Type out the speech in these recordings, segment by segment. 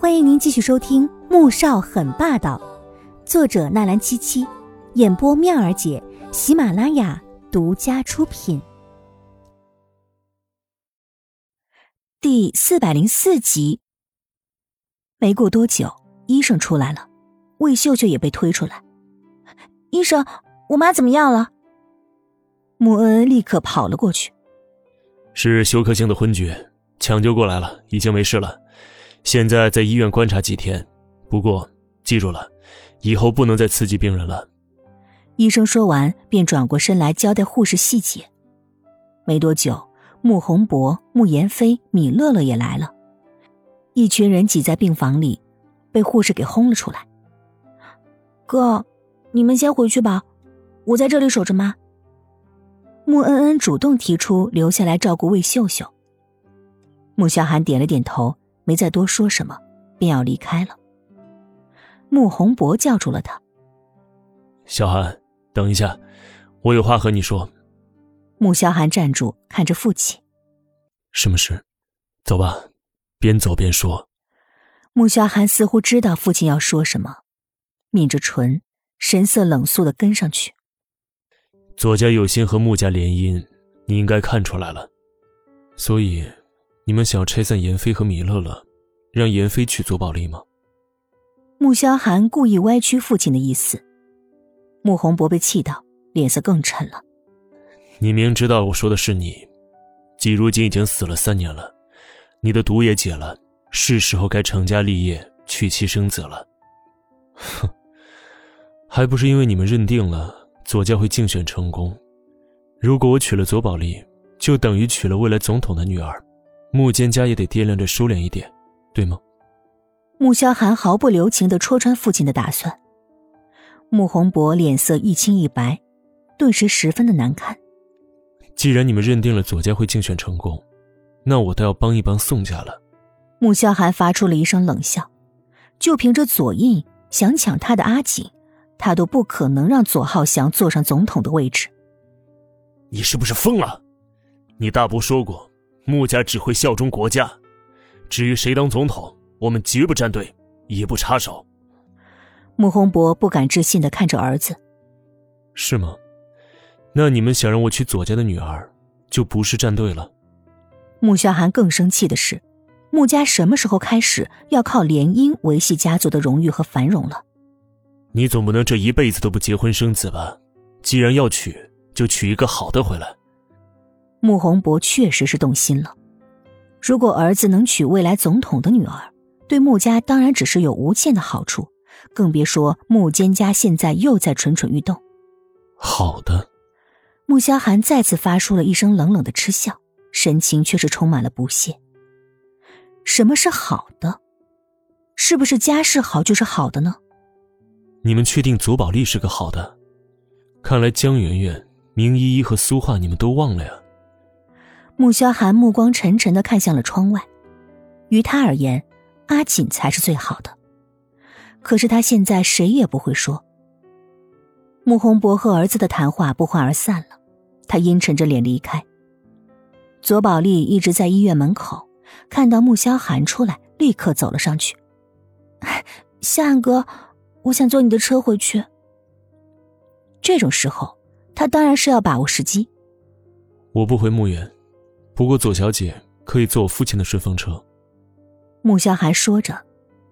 欢迎您继续收听《穆少很霸道》，作者纳兰七七，演播妙儿姐，喜马拉雅独家出品。第四百零四集。没过多久，医生出来了，魏秀秀也被推出来。医生，我妈怎么样了？穆恩立刻跑了过去。是休克性的昏厥，抢救过来了，已经没事了。现在在医院观察几天，不过记住了，以后不能再刺激病人了。医生说完，便转过身来交代护士细节。没多久，穆宏博、穆言飞、米乐乐也来了，一群人挤在病房里，被护士给轰了出来。哥，你们先回去吧，我在这里守着妈。穆恩恩主动提出留下来照顾魏秀秀。穆萧寒点了点头。没再多说什么，便要离开了。穆宏博叫住了他：“小寒，等一下，我有话和你说。”穆萧寒站住，看着父亲：“什么事？走吧。”边走边说。穆萧寒似乎知道父亲要说什么，抿着唇，神色冷肃的跟上去。左家有心和穆家联姻，你应该看出来了，所以。你们想拆散严飞和米乐乐，让严飞娶左宝丽吗？穆萧寒故意歪曲父亲的意思，穆宏博被气到，脸色更沉了。你明知道我说的是你，季如今已经死了三年了，你的毒也解了，是时候该成家立业、娶妻生子了。哼，还不是因为你们认定了左家会竞选成功，如果我娶了左宝丽，就等于娶了未来总统的女儿。穆坚家也得掂量着收敛一点，对吗？穆萧寒毫不留情的戳穿父亲的打算。穆宏博脸色一青一白，顿时十分的难看。既然你们认定了左家会竞选成功，那我倒要帮一帮宋家了。穆萧寒发出了一声冷笑，就凭着左印想抢他的阿锦，他都不可能让左浩翔坐上总统的位置。你是不是疯了？你大伯说过。穆家只会效忠国家，至于谁当总统，我们绝不站队，也不插手。穆宏博不敢置信的看着儿子：“是吗？那你们想让我娶左家的女儿，就不是站队了。”穆萧寒更生气的是，穆家什么时候开始要靠联姻维系家族的荣誉和繁荣了？你总不能这一辈子都不结婚生子吧？既然要娶，就娶一个好的回来。穆宏博确实是动心了。如果儿子能娶未来总统的女儿，对穆家当然只是有无限的好处，更别说穆坚家现在又在蠢蠢欲动。好的，穆萧寒再次发出了一声冷冷的嗤笑，神情却是充满了不屑。什么是好的？是不是家世好就是好的呢？你们确定左宝丽是个好的？看来江媛媛、明依依和苏画你们都忘了呀。穆萧寒目光沉沉的看向了窗外，于他而言，阿锦才是最好的。可是他现在谁也不会说。穆宏博和儿子的谈话不欢而散了，他阴沉着脸离开。左宝丽一直在医院门口，看到穆萧寒出来，立刻走了上去。萧寒哥，我想坐你的车回去。这种时候，他当然是要把握时机。我不回墓园。不过，左小姐可以坐我父亲的顺风车。穆萧寒说着，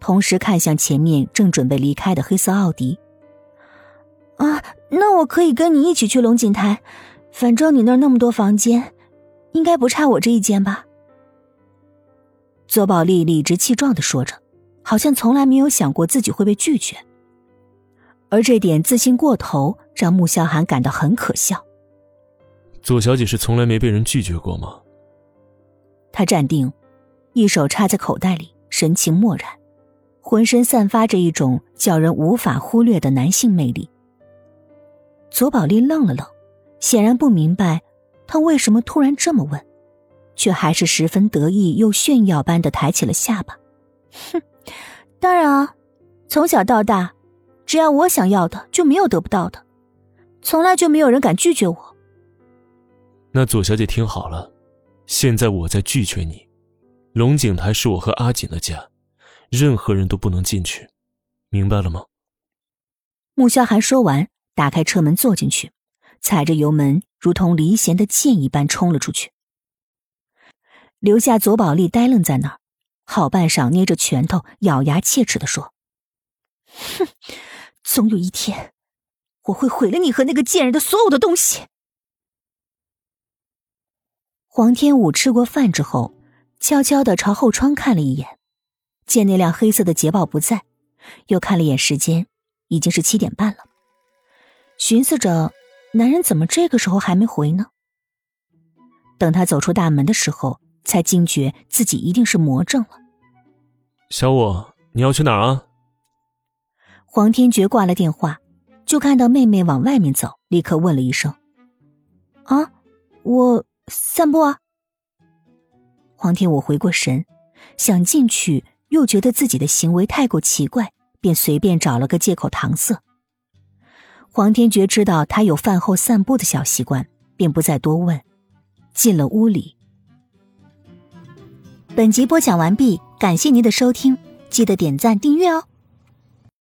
同时看向前面正准备离开的黑色奥迪。啊，那我可以跟你一起去龙井台，反正你那儿那么多房间，应该不差我这一间吧？左宝丽理直气壮的说着，好像从来没有想过自己会被拒绝，而这点自信过头让穆萧寒感到很可笑。左小姐是从来没被人拒绝过吗？他站定，一手插在口袋里，神情漠然，浑身散发着一种叫人无法忽略的男性魅力。左宝丽愣了愣，显然不明白他为什么突然这么问，却还是十分得意又炫耀般的抬起了下巴。哼，当然啊，从小到大，只要我想要的，就没有得不到的，从来就没有人敢拒绝我。那左小姐听好了。现在我在拒绝你，龙井台是我和阿锦的家，任何人都不能进去，明白了吗？穆萧寒说完，打开车门坐进去，踩着油门，如同离弦的箭一般冲了出去，留下左宝丽呆愣在那儿，好半晌捏着拳头，咬牙切齿的说：“ 哼，总有一天，我会毁了你和那个贱人的所有的东西。”黄天武吃过饭之后，悄悄的朝后窗看了一眼，见那辆黑色的捷豹不在，又看了一眼时间，已经是七点半了。寻思着，男人怎么这个时候还没回呢？等他走出大门的时候，才惊觉自己一定是魔怔了。小五，你要去哪儿啊？黄天觉挂了电话，就看到妹妹往外面走，立刻问了一声：“啊，我。”散步啊！黄天武回过神，想进去，又觉得自己的行为太过奇怪，便随便找了个借口搪塞。黄天觉知道他有饭后散步的小习惯，便不再多问，进了屋里。本集播讲完毕，感谢您的收听，记得点赞订阅哦。